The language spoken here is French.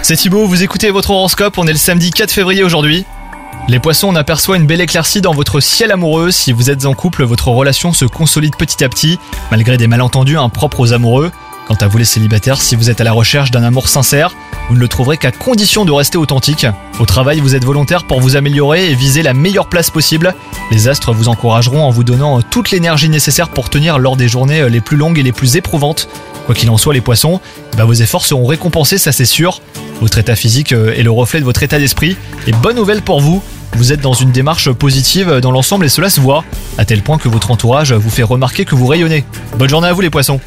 C'est Thibaut, vous écoutez votre horoscope, on est le samedi 4 février aujourd'hui. Les poissons, on aperçoit une belle éclaircie dans votre ciel amoureux. Si vous êtes en couple, votre relation se consolide petit à petit, malgré des malentendus impropres aux amoureux. Quant à vous les célibataires, si vous êtes à la recherche d'un amour sincère, vous ne le trouverez qu'à condition de rester authentique. Au travail, vous êtes volontaire pour vous améliorer et viser la meilleure place possible. Les astres vous encourageront en vous donnant toute l'énergie nécessaire pour tenir lors des journées les plus longues et les plus éprouvantes. Quoi qu'il en soit, les poissons, bah, vos efforts seront récompensés, ça c'est sûr. Votre état physique euh, est le reflet de votre état d'esprit. Et bonne nouvelle pour vous, vous êtes dans une démarche positive dans l'ensemble et cela se voit, à tel point que votre entourage vous fait remarquer que vous rayonnez. Bonne journée à vous les poissons